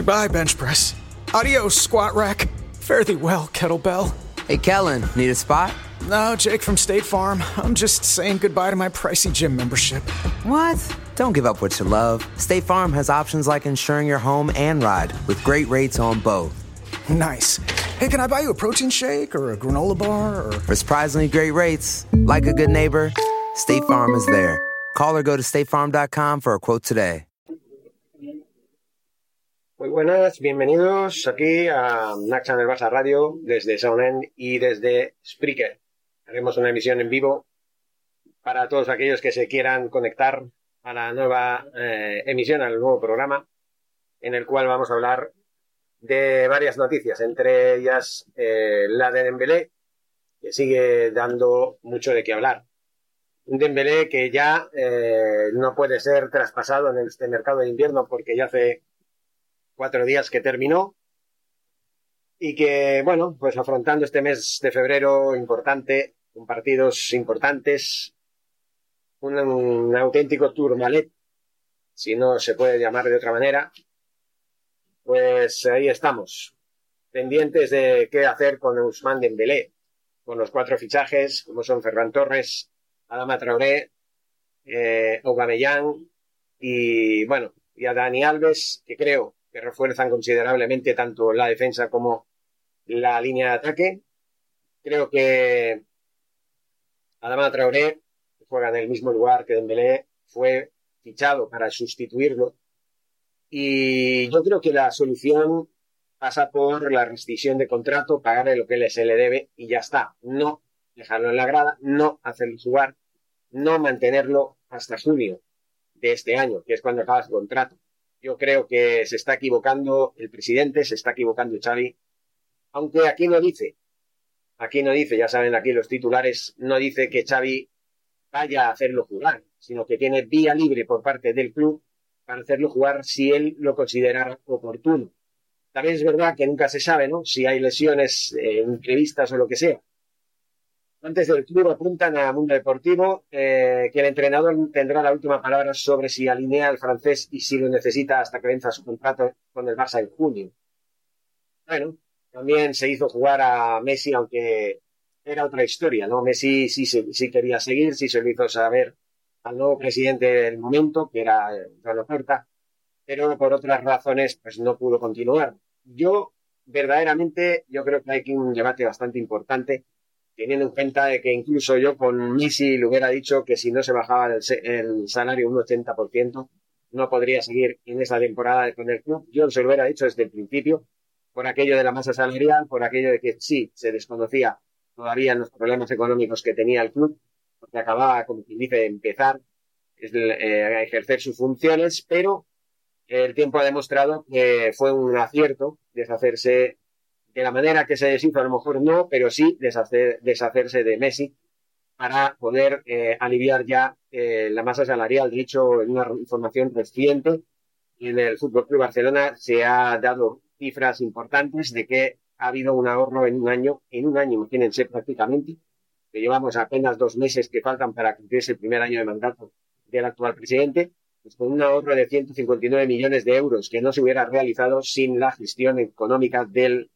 Goodbye, bench press. Adios, squat rack. Fare thee well, kettlebell. Hey, Kellen, need a spot? No, Jake from State Farm. I'm just saying goodbye to my pricey gym membership. What? Don't give up what you love. State Farm has options like insuring your home and ride with great rates on both. Nice. Hey, can I buy you a protein shake or a granola bar or. For surprisingly great rates, like a good neighbor, State Farm is there. Call or go to statefarm.com for a quote today. Muy buenas, bienvenidos aquí a Naxa en Barça Radio desde Sound y desde Spreaker. Haremos una emisión en vivo para todos aquellos que se quieran conectar a la nueva eh, emisión, al nuevo programa, en el cual vamos a hablar de varias noticias, entre ellas eh, la de Dembélé, que sigue dando mucho de qué hablar. Un Dembélé que ya eh, no puede ser traspasado en este mercado de invierno porque ya hace cuatro días que terminó y que, bueno, pues afrontando este mes de febrero importante, con partidos importantes, un, un auténtico tourmalet, si no se puede llamar de otra manera, pues ahí estamos, pendientes de qué hacer con Ousmane Dembélé, con los cuatro fichajes, como son Ferran Torres, Adama Traoré, eh, Aubameyang y, bueno, y a Dani Alves, que creo que refuerzan considerablemente tanto la defensa como la línea de ataque. Creo que Adama Traoré, juega en el mismo lugar que Dembélé, fue fichado para sustituirlo. Y yo creo que la solución pasa por la rescisión de contrato, pagarle lo que se le debe y ya está. No dejarlo en la grada, no hacerlo jugar, no mantenerlo hasta junio de este año, que es cuando acaba su contrato. Yo creo que se está equivocando el presidente, se está equivocando Xavi, aunque aquí no dice, aquí no dice, ya saben aquí los titulares, no dice que Xavi vaya a hacerlo jugar, sino que tiene vía libre por parte del club para hacerlo jugar si él lo considera oportuno. También es verdad que nunca se sabe, ¿no? Si hay lesiones eh, imprevistas o lo que sea. Antes del club apuntan a Mundo Deportivo eh, que el entrenador tendrá la última palabra sobre si alinea al francés y si lo necesita hasta que venza su contrato con el Barça en junio. Bueno, también se hizo jugar a Messi, aunque era otra historia, ¿no? Messi sí, sí, quería seguir, sí se lo hizo saber al nuevo presidente del momento, que era John Oferta, pero por otras razones, pues no pudo continuar. Yo, verdaderamente, yo creo que hay aquí un debate bastante importante teniendo en cuenta de que incluso yo con Missy le hubiera dicho que si no se bajaba el, salario un 80%, no podría seguir en esa temporada con el club. Yo se lo hubiera dicho desde el principio, por aquello de la masa salarial, por aquello de que sí, se desconocía todavía los problemas económicos que tenía el club, porque acababa, como quien dice, de empezar eh, a ejercer sus funciones, pero el tiempo ha demostrado que fue un acierto deshacerse de la manera que se deshizo, a lo mejor no, pero sí deshacer, deshacerse de Messi para poder eh, aliviar ya eh, la masa salarial. De hecho, en una información reciente, en el Fútbol Club Barcelona se ha dado cifras importantes de que ha habido un ahorro en un año, en un año, imagínense prácticamente, que llevamos apenas dos meses que faltan para cumplirse el primer año de mandato del actual presidente, pues con un ahorro de 159 millones de euros que no se hubiera realizado sin la gestión económica del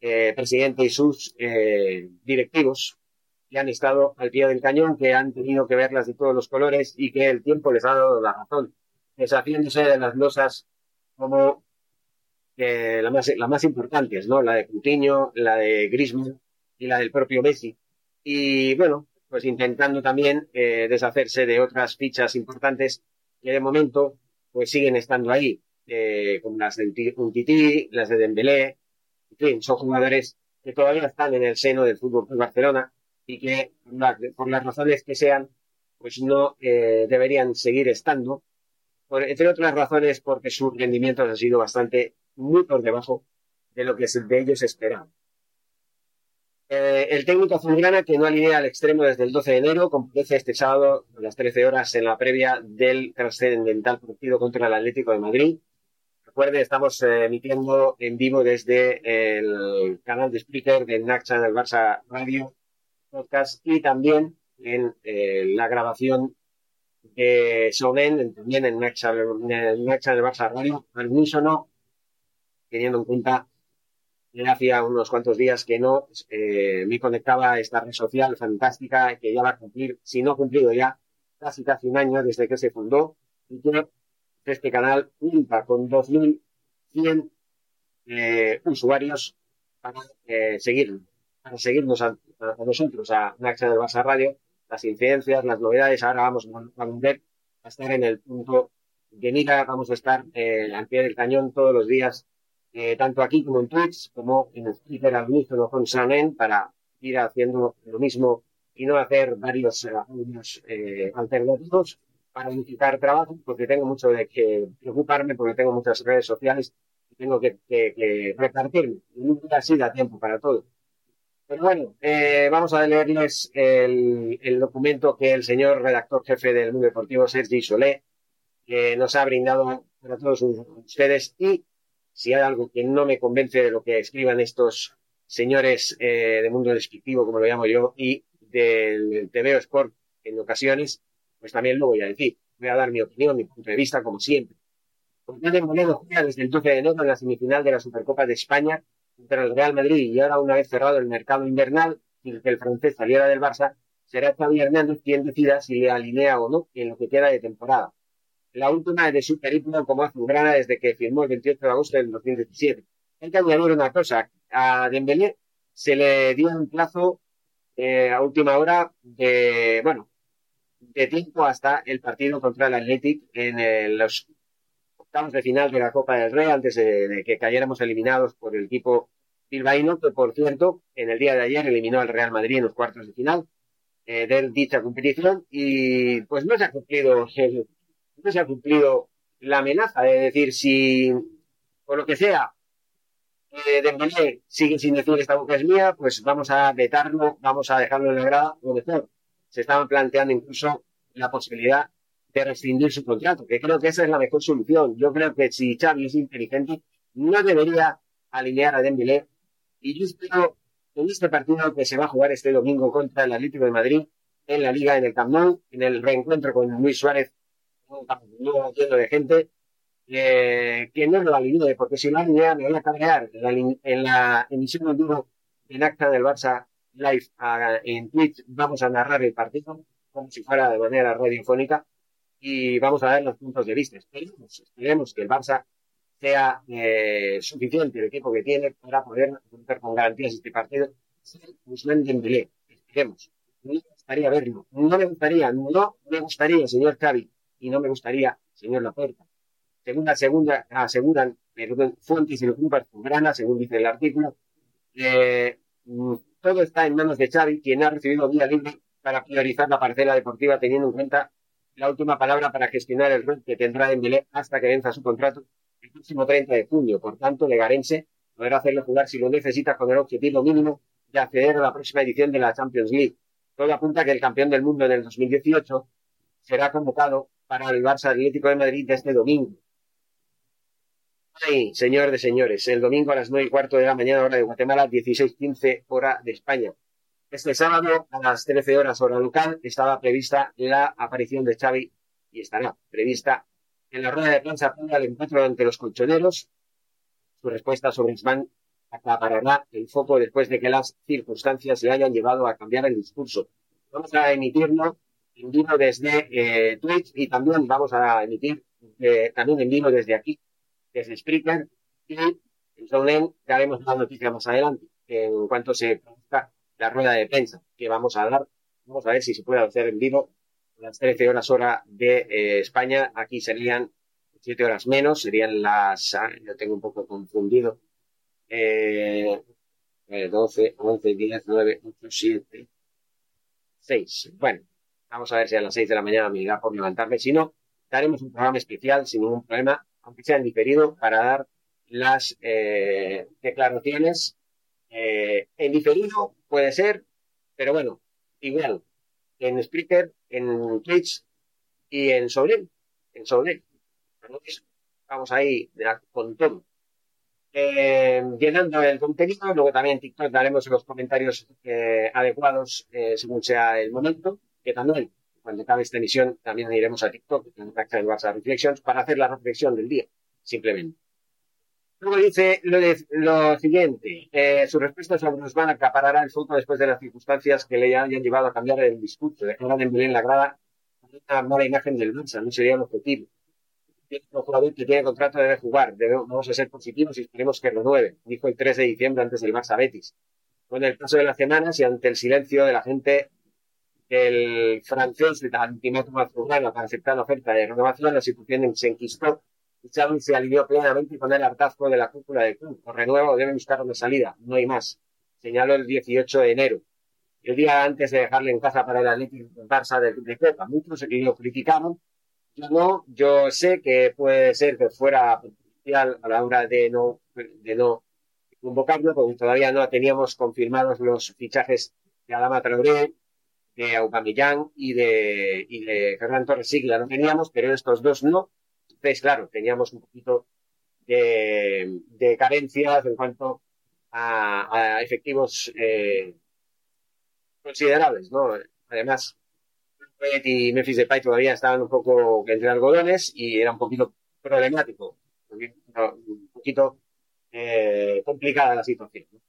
eh, presidente y sus eh, directivos que han estado al pie del cañón, que han tenido que verlas de todos los colores y que el tiempo les ha dado la razón, deshaciéndose de las losas como eh, las más, la más importantes, ¿no? La de Coutinho, la de Griezmann y la del propio Messi. Y bueno, pues intentando también eh, deshacerse de otras fichas importantes que de momento pues siguen estando ahí, eh, como las de Untiti, las de Dembélé, en fin, son jugadores que todavía están en el seno del fútbol de Barcelona y que, por las razones que sean, pues no eh, deberían seguir estando entre otras razones porque sus rendimientos han sido bastante muy por debajo de lo que de ellos esperaban. Eh, el técnico azulgrana que no alinea al extremo desde el 12 de enero comparece este sábado a las 13 horas en la previa del trascendental partido contra el Atlético de Madrid. Recuerde, estamos eh, emitiendo en vivo desde el canal de Spreaker de NAC Channel Barça Radio Podcast y también en eh, la grabación de Sonen, también en NAC Channel, Barça Radio, al unísono, teniendo en cuenta hacía unos cuantos días que no eh, me conectaba a esta red social fantástica que ya va a cumplir, si no ha cumplido ya, casi casi un año desde que se fundó y que este canal cuenta con 2.100 eh, usuarios para eh, seguir, para seguirnos a, nosotros, a Naxa del Barça Radio, las incidencias, las novedades. Ahora vamos a volver a estar en el punto de mira, vamos a estar eh, al pie del cañón todos los días eh, tanto aquí como en Twitch, como en Twitter al unísono con Sanen, para ir haciendo lo mismo y no hacer varios eh, eh, alternativos para unificar trabajo, porque tengo mucho de que preocuparme, porque tengo muchas redes sociales y tengo que, que, repartirme. Y nunca así da tiempo para todo. Pero bueno, eh, vamos a leerles el, el, documento que el señor redactor jefe del Mundo Deportivo, Sergi Solé, que nos ha brindado para todos ustedes y si hay algo que no me convence de lo que escriban estos señores eh, de mundo descriptivo, como lo llamo yo, y del TVO Sport en ocasiones, pues también lo voy a decir. Voy a dar mi opinión, mi punto de vista, como siempre. Porque Monedo juega desde el 12 de enero en la semifinal de la Supercopa de España contra el Real Madrid y ahora una vez cerrado el mercado invernal y que el francés saliera del Barça, será Xavi Hernández quien decida si le alinea o no en lo que queda de temporada la última de su periplo como azulgrana desde que firmó el 28 de agosto del 2017. Hay que añadir una cosa. A Dembélé se le dio un plazo eh, a última hora de, bueno, de tiempo hasta el partido contra el Athletic en los octavos de final de la Copa del Rey antes de, que cayéramos eliminados por el equipo bilbaíno, que por cierto, en el día de ayer eliminó al Real Madrid en los cuartos de final eh, de dicha competición y pues no se ha cumplido el, no se ha cumplido la amenaza. Es decir, si por lo que sea eh, Dembélé sigue sin decir esta boca es mía, pues vamos a vetarlo, vamos a dejarlo en la grada, o mejor, se estaban planteando incluso la posibilidad de rescindir su contrato, que creo que esa es la mejor solución. Yo creo que si Xavi es inteligente, no debería alinear a Dembélé. Y yo espero en este partido que se va a jugar este domingo contra el Atlético de Madrid, en la Liga, en el Camp Nou, en el reencuentro con Luis Suárez un lleno de gente que no lo alinee, porque si lo alinea me voy a cabrear. En la, emisión en vivo en acta del Barça Live en Twitch vamos a narrar el partido como si fuera de manera radiofónica y vamos a ver los puntos de vista. Esperemos, que el Barça sea eh, suficiente el equipo que tiene para poder contar con garantías este partido. Dembélé, esperemos. No me gustaría verlo. No me gustaría, no me gustaría, señor Xavi, y no me gustaría, señor Laporta. Segunda, segunda, aseguran perdón, fuentes y grupo grana, según dice el artículo, eh, todo está en manos de Xavi, quien ha recibido vía libre para priorizar la parcela deportiva teniendo en cuenta la última palabra para gestionar el rol que tendrá Dembélé hasta que venza su contrato el próximo 30 de junio. Por tanto, Legarense podrá hacerlo jugar si lo necesita con el objetivo mínimo de acceder a la próxima edición de la Champions League. Todo apunta que el campeón del mundo en el 2018 será convocado para el Barça Atlético de Madrid este domingo. Ay, señor de señores, el domingo a las nueve y cuarto de la mañana, hora de Guatemala, 16.15 hora de España. Este sábado, a las 13 horas hora local, estaba prevista la aparición de Xavi y estará prevista en la rueda de prensa al encuentro ante los colchoneros. Su respuesta sobre Isman acaparará el foco después de que las circunstancias le hayan llevado a cambiar el discurso. Vamos a emitirlo en vivo desde eh, Twitch y también vamos a emitir eh, también en vivo desde aquí, desde Spreaker y en Soundend haremos una noticia más adelante en cuanto se produzca la rueda de prensa que vamos a dar. Vamos a ver si se puede hacer en vivo las 13 horas hora de eh, España. Aquí serían 7 horas menos, serían las, ah, yo tengo un poco confundido, eh, 12, 11, 10, 9, 8, 7, 6. Bueno, Vamos a ver si a las 6 de la mañana me da por levantarme. Si no, daremos un programa especial sin ningún problema, aunque sea en diferido, para dar las eh, declaraciones. Eh, en diferido puede ser, pero bueno, igual, en Spreaker, en Twitch y en Sobre, en Sobre. Vamos ahí con todo. Eh, llenando el contenido, luego también en TikTok daremos los comentarios eh, adecuados eh, según sea el momento, que también cuando acabe esta emisión también iremos a TikTok en WhatsApp Reflections para hacer la reflexión del día, simplemente. Luego dice lo, de, lo siguiente, eh, su respuesta sobre Usman acaparará el foco después de las circunstancias que le hayan llevado a cambiar el discurso, dejar de en la grada una mala imagen del Barça, no sería el objetivo. El jugador que tiene contrato debe jugar, debemos, vamos a ser positivos y esperemos que renueve, dijo el 3 de diciembre antes del Barça Betis. Con el paso de las semanas y ante el silencio de la gente el francés de ultimátum azulgrana para aceptar la oferta de renovación, la situación se enquistó Xavi se alivió plenamente con el hartazgo de la cúpula del club. Por renuevo deben buscar una salida, no hay más. Señaló el 18 de enero. El día antes de dejarle en casa para el Atlético Barça de, de Copa. Muchos lo criticaron. Yo no, yo sé que puede ser que fuera potencial a la hora de no, de no convocarlo, porque todavía no teníamos confirmados los fichajes de Adama Traoré, de Aubameyang y de, y de Ferran Torres Sigla no teníamos, pero estos dos no. Entonces, claro, teníamos un poquito de, de carencias en cuanto a, a efectivos eh, considerables, ¿no? Además, y Memphis Depay todavía estaban un poco entre algodones y era un poquito problemático, un poquito eh, complicada la situación. ¿no?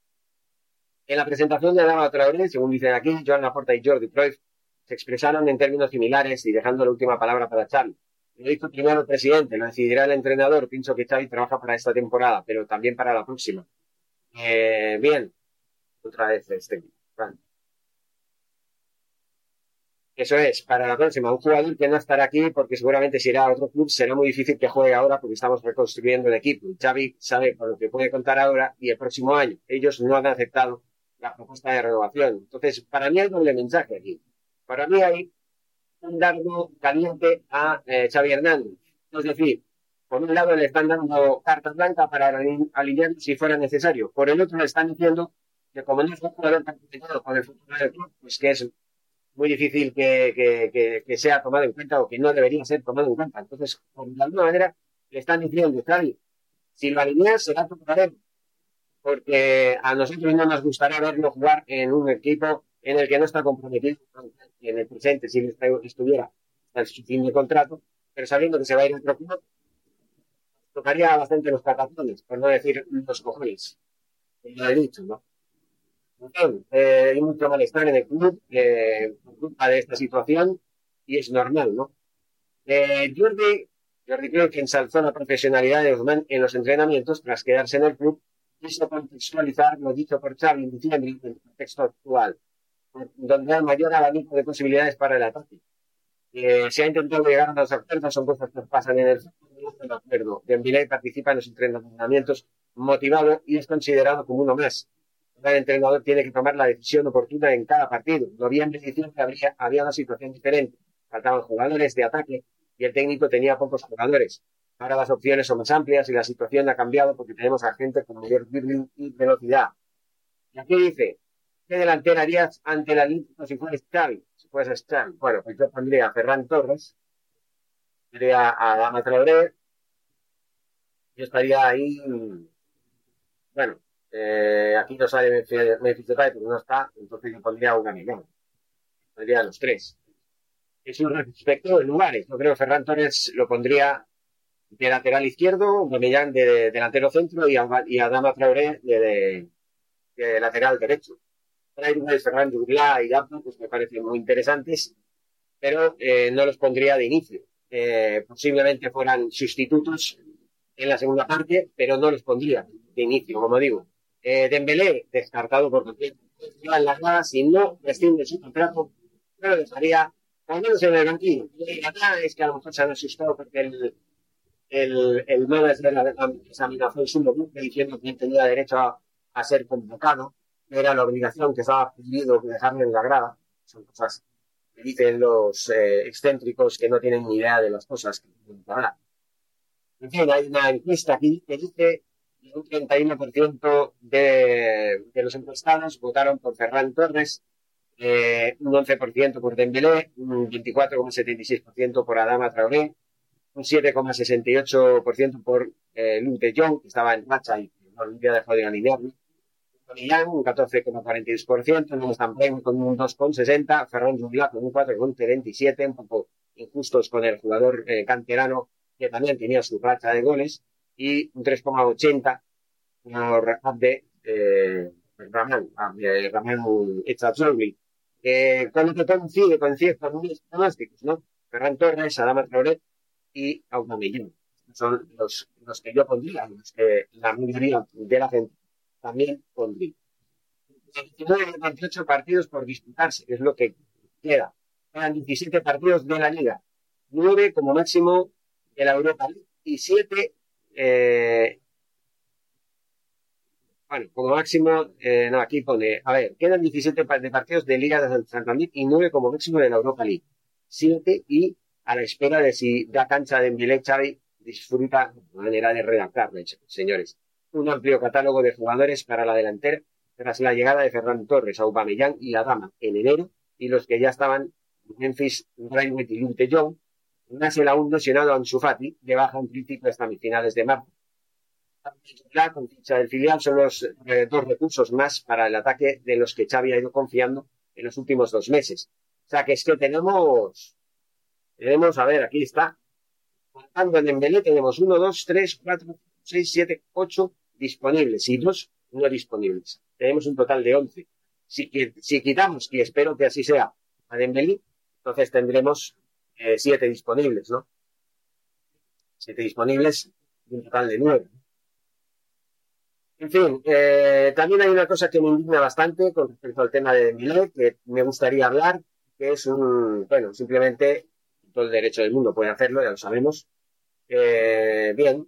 En la presentación de Adama Traoré, según dicen aquí, Joan Laporta y Jordi Cruyff se expresaron en términos similares y dejando la última palabra para Xavi. Lo dijo primero el presidente, lo decidirá el entrenador. Pienso que Xavi trabaja para esta temporada, pero también para la próxima. Eh, bien, otra vez este. Vale. Eso es, para la próxima, un jugador que no estará aquí porque seguramente si irá a otro club será muy difícil que juegue ahora porque estamos reconstruyendo el equipo. Xavi sabe con lo que puede contar ahora y el próximo año. Ellos no han aceptado la propuesta de renovación. Entonces, para mí hay doble mensaje aquí. Para mí hay un dardo caliente a eh, Xavi Hernández. Es decir, por un lado le están dando carta blanca para alinear si fuera necesario. Por el otro le están diciendo que como no es un jugador tan con el futuro del club, pues que es muy difícil que, sea tomado en cuenta o que no debería ser tomado en cuenta. Entonces, de alguna manera, le están diciendo, Xavi, si lo alineas será tu problema porque a nosotros no nos gustaría verlo jugar en un equipo en el que no está comprometido en el presente, si estuviera su fin de contrato, pero sabiendo que se va a ir a otro club, tocaría bastante los catatones, por no decir los cojones, lo he dicho, ¿no? Entonces, eh, hay mucho malestar en el club eh, por culpa de esta situación y es normal, ¿no? Eh, Jordi, Jordi creo que ensalzó la profesionalidad de Guzmán en los entrenamientos tras quedarse en el club quiso contextualizar lo dicho por Xavi en diciembre en el contexto actual, donde hay mayor abanico de posibilidades para el ataque. Eh, se ha intentado llegar a los acuerdos, son cosas que pasan en el de acuerdo. Dembélé participa en los entrenamientos motivado y es considerado como uno más. El entrenador tiene que tomar la decisión oportuna en cada partido. Noviembre y diciembre habría, había una situación diferente. Faltaban jugadores de ataque y el técnico tenía pocos jugadores. Ahora las opciones son más amplias y la situación ha cambiado porque tenemos a gente con mayor y velocidad. Y aquí dice, ¿qué delantera harías ante la Atlético si fueras Xavi? Si fueras Xavi. Bueno, pues yo pondría a Ferran Torres, pondría a Dama Traoré, yo estaría ahí, bueno, eh, aquí no sale Memphis Depay porque no está, entonces yo pondría a un amigo. Pondría a los tres. Es un respecto de lugares. Yo creo que Ferran Torres lo pondría de lateral izquierdo, Gomellán de, de, delantero centro y, y Adama Traoré de, de, lateral derecho. Traoré, Fernando Urla y Gapno, pues me parecen muy interesantes, pero eh, no los pondría de inicio. Eh, posiblemente fueran sustitutos en la segunda parte, pero no los pondría de inicio, como digo. Eh, Dembélé, descartado por completo. En la grada, si no rescinde su contrato, no lo dejaría, al menos en el banquillo. Y acá es que a lo mejor se han asustado porque el, el, el manager amenazó en su momento diciendo que él tenía derecho a, a, ser convocado, que era la obligación que estaba pidiendo de dejarle en la grada. Son cosas dicen los eh, excéntricos que no tienen ni idea de las cosas que En fin, hay una encuesta aquí que dice que un 31% de, de los encuestados votaron por Ferran Torres, eh, un 11% por Dembélé, un 24,76% por Adama Traoré, un 7,68% por eh, Luke de Jong, que estaba en racha y no había dejado de alinearlo, Millán, un 14,42%, no están con un 2,60%, Ferran Jubilá con un 4,27%, un poco injustos con el jugador eh, canterano que también tenía su racha de goles, y un 3,80% por Abde eh, Ramán, Abde Ramán Echazorli. Eh, con lo que coincide con ciertos pronósticos, ¿no? Ferran Torres, Adama Traoré y Aubameyang. Son los, los que yo pondría, los que la mayoría de la gente también pondría. 19 28 partidos por disputarse, que es lo que queda. Quedan 17 partidos de la Liga, 9 como máximo de la Europa League y 7, eh, bueno, como máximo, eh, no, aquí pone, a ver, quedan 17 de partidos de Liga de Santander y 9 como máximo de la Europa League. 7 y a la espera de si da cancha de Mbile Xavi disfruta manera de redactar, señores un amplio catálogo de jugadores para la delantera tras la llegada de Ferran Torres, Aubameyang y Adama en enero y los que ya estaban Memphis, Braithwaite y Lute Young, más el aún lesionado Ansu Fati, de baja en crítico hasta finales de marzo. La con del filial son los eh, dos recursos más para el ataque de los que Xavi ha ido confiando en los últimos dos meses. O sea que es que tenemos, tenemos, a ver, aquí está, contando en Dembélé tenemos uno, dos, tres, cuatro, seis, siete, ocho, disponibles y dos no disponibles. Tenemos un total de 11. Si, si quitamos, y espero que así sea, a Dembélé, entonces tendremos eh, siete disponibles, ¿no? Siete disponibles y un total de nueve. En fin, eh, también hay una cosa que me indigna bastante con respecto al tema de Dembélé, que me gustaría hablar, que es un, bueno, simplemente todo el derecho del mundo puede hacerlo, ya lo sabemos. Eh, bien,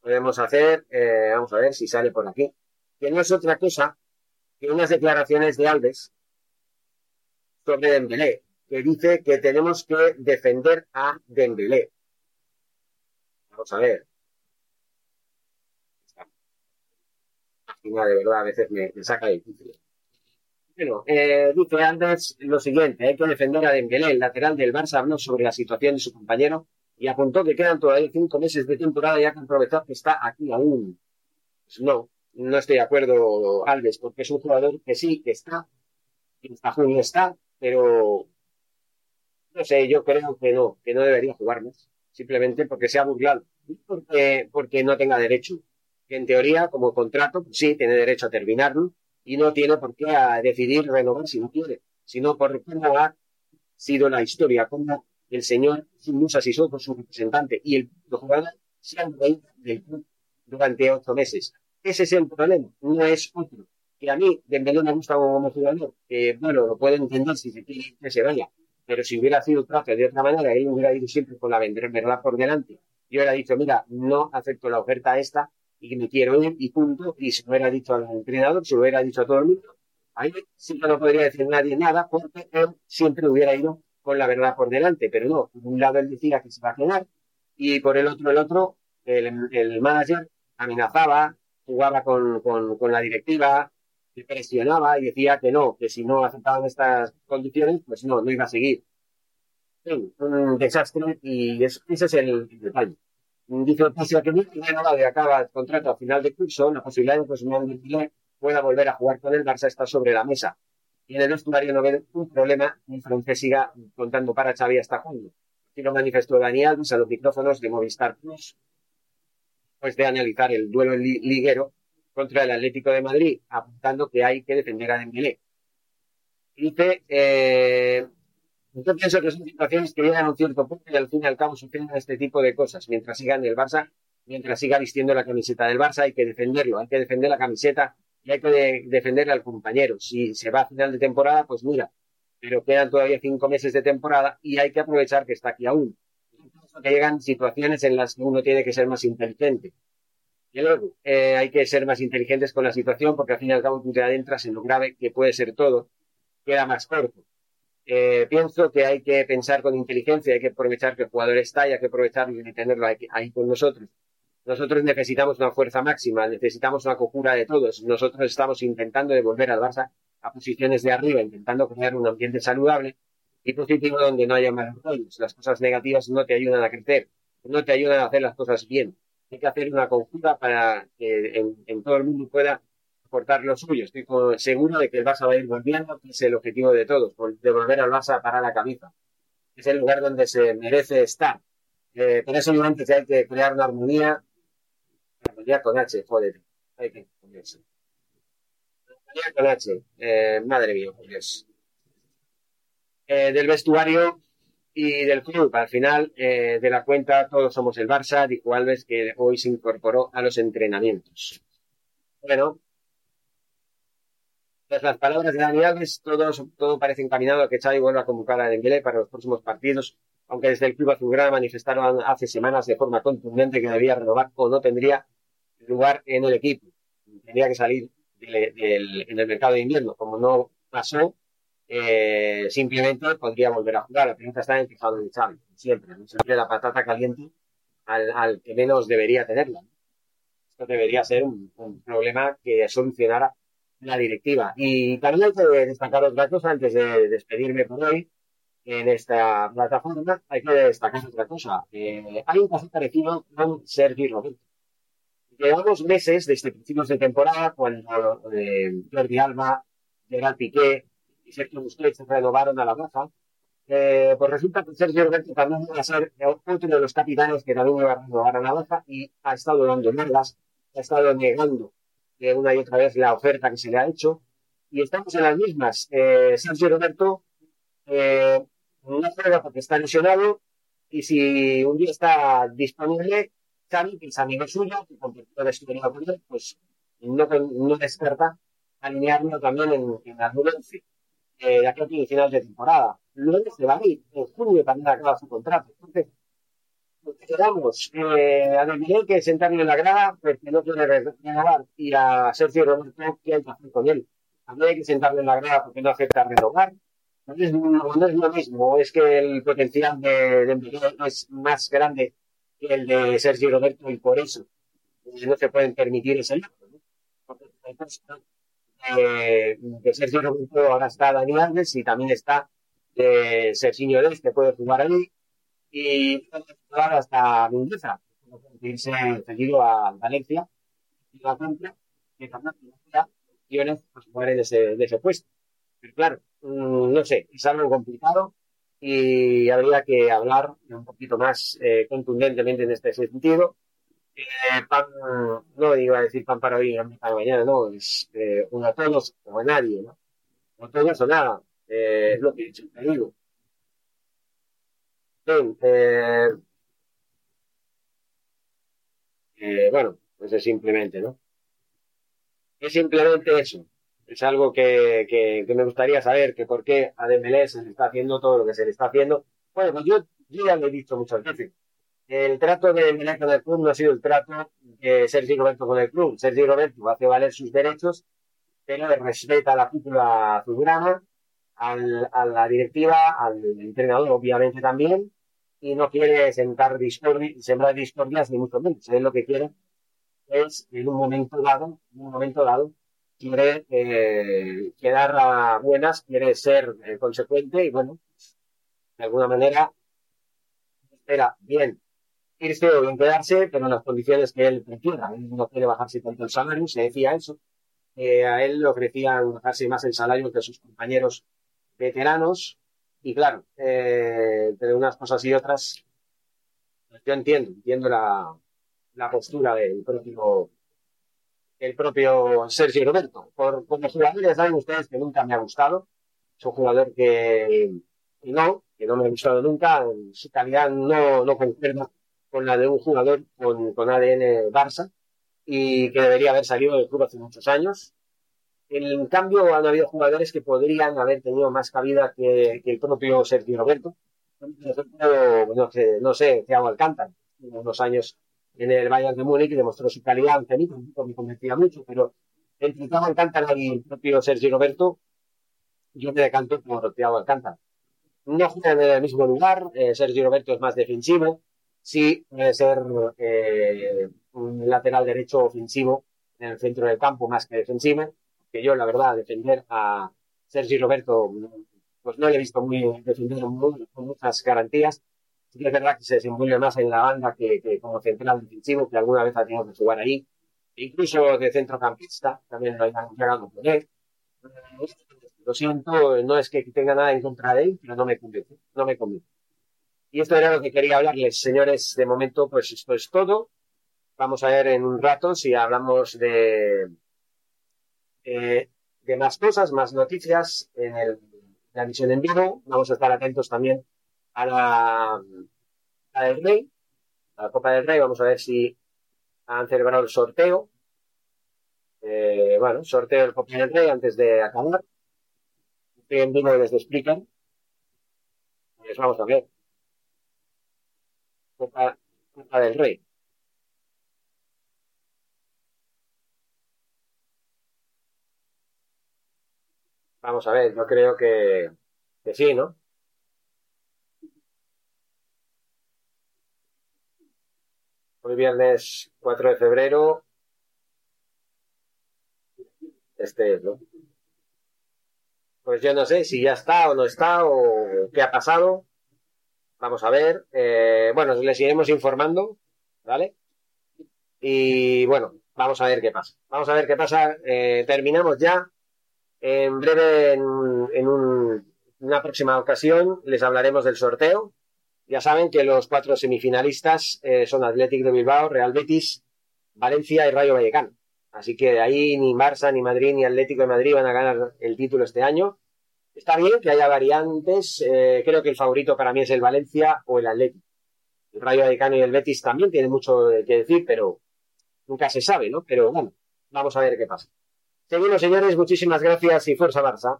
podemos hacer, eh, vamos a ver si sale por aquí, que no es otra cosa que unas declaraciones de Alves sobre Dembélé, que dice que tenemos que defender a Dembélé. Vamos a ver. de verdad a veces me, saca de. Bueno, eh, dice Alves lo siguiente, hay que defender a Dembélé, el lateral del Barça habló sobre la situación de su compañero y apuntó que quedan todavía cinco meses de temporada ya que aprovechar que está aquí aún. Pues no, no estoy de acuerdo, Alves, porque es un jugador que sí, que está, que hasta junio está, pero no sé, yo creo que no, que no debería jugar más, simplemente porque se ha burlado, porque, porque no tenga derecho. Que en teoría, como contrato, pues sí, tiene derecho a terminarlo y no tiene por qué a decidir renovar si no quiere, sino por cómo ha sido la historia, cómo el señor Musa Sissoko, su representante, y el, los jugadores se han del club durante ocho meses. Ese es el problema, no es otro. Que a mí Dembélé me gusta como jugador, que bueno, lo puedo entender si se quiere que se vaya, pero si hubiera sido traje de otra manera, él hubiera ido siempre con la verdad por delante. Yo hubiera dicho, mira, no acepto la oferta esta y me quiero ir y punto. Y se lo hubiera dicho al entrenador, se lo hubiera dicho a todo el mundo. Ahí sí que no podría decir nadie nada porque él siempre hubiera ido con la verdad por delante, pero no, por un lado él decía que se va a quedar y por el otro, el otro, el, manager amenazaba, jugaba con, con, la directiva, presionaba y decía que no, que si no aceptaban estas condiciones, pues no, no iba a seguir. un desastre y ese es el, detalle. Dice pese que no de acaba el contrato a final de curso, la posibilidad de que un pueda volver a jugar con el Barça está sobre la mesa y en el vestuario no ven un problema y francés siga contando para Xavi hasta junio. Así lo manifestó Dani Alves a los micrófonos de Movistar Plus, pues de analizar el duelo liguero contra el Atlético de Madrid, apuntando que hay que defender a Dembélé. Dice, eh, yo pienso que son situaciones que llegan a un cierto punto y al fin y al cabo suceden este tipo de cosas. Mientras siga en el Barça, mientras siga vistiendo la camiseta del Barça, hay que defenderlo, hay que defender la camiseta y hay que defenderle al compañero. Si se va a final de temporada, pues mira, pero quedan todavía cinco meses de temporada y hay que aprovechar que está aquí aún. Que llegan situaciones en las que uno tiene que ser más inteligente. Y luego, eh, hay que ser más inteligentes con la situación porque al fin y al cabo tú te adentras en lo grave que puede ser todo, queda más corto. Eh, pienso que hay que pensar con inteligencia, hay que aprovechar que el jugador está y hay que aprovechar y tenerlo ahí con nosotros. Nosotros necesitamos una fuerza máxima, necesitamos una cojura de todos. Nosotros estamos intentando devolver al Barça a posiciones de arriba, intentando crear un ambiente saludable y positivo donde no haya malos rollos. Las cosas negativas no te ayudan a crecer, no te ayudan a hacer las cosas bien. Hay que hacer una conjura para que en, todo el mundo pueda aportar lo suyo. Estoy seguro de que el Barça va a ir volviendo, que es el objetivo de todos, de volver al Barça para la cabeza. Es el lugar donde se merece estar. Eh, pero eso antes hay que crear una armonía, armonía con H, joder, hay que ponerse. Armonía con H, eh, madre mía, Dios. Eh, del vestuario y del club. Al final eh, de la cuenta, todos somos el Barça, dijo Alves, que hoy se incorporó a los entrenamientos. Bueno, las palabras de Dani Alves, todo, todo parece encaminado a que Xavi vuelva a convocar a Dembélé para los próximos partidos, aunque desde el club azulgrana manifestaron hace semanas de forma contundente que debía renovar o no tendría lugar en el equipo. Tendría que salir en el mercado de invierno. Como no pasó, eh, simplemente podría volver a jugar. La pregunta está en fijado de Xavi, siempre, siempre la patata caliente al, que menos debería tenerla. Esto debería ser un, problema que solucionara la directiva. Y también hay que destacar otra cosa antes de despedirme por hoy. En esta plataforma hay que destacar otra cosa. Eh, hay un caso parecido con Sergi Roberto. Llevamos meses desde principios de temporada cuando eh, Jordi Alba, Gerard Piqué, Sergio Busquets se renovaron a la baja, eh, pues resulta que Sergio Roberto también va a ser otro de los capitanes que también va a renovar a la baja y ha estado dando largas, ha estado negando eh, una y otra vez la oferta que se le ha hecho y estamos en las mismas. Eh, Sergio Roberto eh, no juega porque está lesionado y si un día está disponible, Xavi, que es amigo suyo, que la historia con él, pues no, no descarta alinearlo también en, en la eh, de aquí a final de temporada. Luego se va a ir. En junio también acaba su contrato. Quedamos eh, a Dembélé que sentarle en la grada porque no quiere renovar y a Sergio Roberto que hay que hacer con él. También hay que sentarle en la grada porque no acepta renovar. No es, no es lo mismo, es que el potencial de Dembélé es más grande que el de Sergio Roberto y por eso no se pueden permitir ese lujo. ¿no? Porque, eh, de Sergio Roberto ahora está Dani Alves y también está eh, Serginho que puede jugar ahí, y hasta Mendoza, irse seguido a Valencia y la compra, que también tiene opciones para jugar en ese, puesto. Pero claro, mm, no sé, es algo complicado y habría que hablar un poquito más eh, contundentemente en este sentido eh, no iba a decir pan para hoy y para mañana, no, es eh, uno a todos o a nadie, ¿no? O todos o nada, eh, es lo que he dicho, te digo. Eh, eh, bueno, pues es simplemente, ¿no? Es simplemente eso. Es algo que, que, me gustaría saber, que por qué a Dembélé se le está haciendo todo lo que se le está haciendo. Bueno, pues yo, ya lo he dicho muchas veces el trato de Milán con el club no ha sido el trato de Sergio Roberto con el club. Sergio Roberto hace valer sus derechos, pero respeta la cúpula azulgrana, al, a la directiva, al entrenador obviamente también, y no quiere sentar discordia, sembrar discordias ni mucho menos. Él lo que quiere es, en un momento dado, en un momento dado, quiere eh, quedar a buenas, quiere ser eh, consecuente y bueno, de alguna manera espera bien irse o bien quedarse, pero en las condiciones que él prefiera. Él no quiere bajarse tanto el salario, se decía eso. A él le ofrecían bajarse más el salario que sus compañeros veteranos. Y claro, eh, de unas cosas y otras, yo entiendo, entiendo la, postura del propio, el propio Sergio Roberto. Como jugadores saben ustedes que nunca me ha gustado. Es un jugador que, no, que no me ha gustado nunca. Su calidad no, no concuerda con la de un jugador con ADN Barça y que debería haber salido del club hace muchos años. En cambio, han habido jugadores que podrían haber tenido más cabida que, el propio Sergio Roberto. no sé, no sé, Thiago Alcántara, unos años en el Bayern de Múnich y demostró su calidad ante mí, me convencía mucho, pero entre Thiago Alcántara y el propio Sergio Roberto, yo me decanto por Thiago Alcántara. no juegan en el mismo lugar. Eh, Sergio Roberto es más defensivo. Sí, puede ser eh, un lateral derecho ofensivo en el centro del campo más que defensivo. Que yo, la verdad, defender a Sergio Roberto, pues no le he visto muy defender con muchas garantías. Sí es verdad que se desenvuelve más en la banda que, como central defensivo, que alguna vez ha tenido que jugar ahí. Incluso de centrocampista, también lo han llegado a poner. Lo siento, no es que tenga nada en contra de él, pero no me convence, no me convence. Y esto era lo que quería hablarles, señores. De momento, pues esto es todo. Vamos a ver en un rato si hablamos de, eh, de más cosas, más noticias en el, la emisión en vivo. Vamos a estar atentos también a la, a del Rey, a la Copa del Rey. Vamos a ver si han celebrado el sorteo. Eh, bueno, sorteo del Copa del Rey antes de acabar. En vivo desde Spreaker. Pues vamos a ver. Copa, Copa del Rey. Vamos a ver, yo creo que, que sí, ¿no? Hoy viernes 4 de febrero. Este es, ¿no? Pues yo no sé si ya está o no está o qué ha pasado. Vamos a ver. Eh, bueno, les iremos informando, ¿vale? Y bueno, vamos a ver qué pasa. Vamos a ver qué pasa. Eh, terminamos ya. En breve, en, una próxima ocasión, les hablaremos del sorteo. Ya saben que los cuatro semifinalistas eh, son Athletic de Bilbao, Real Betis, Valencia y Rayo Vallecano. Así que de ahí ni Barça, ni Madrid, ni Atlético de Madrid van a ganar el título este año. Está bien que haya variantes. Eh, creo que el favorito para mí es el Valencia o el Atlético. El Rayo Vallecano y el Betis también tienen mucho que decir, pero nunca se sabe, ¿no? Pero bueno, vamos a ver qué pasa. Seguimos, señores. Muchísimas gracias y fuerza Barça.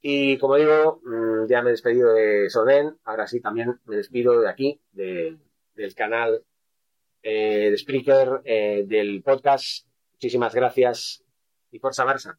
Y como digo, mm, ya me he despedido de Soden. Ahora sí, también me despido de aquí, del canal eh, de Spreaker, eh, del podcast. Muchísimas gracias y fuerza Barça.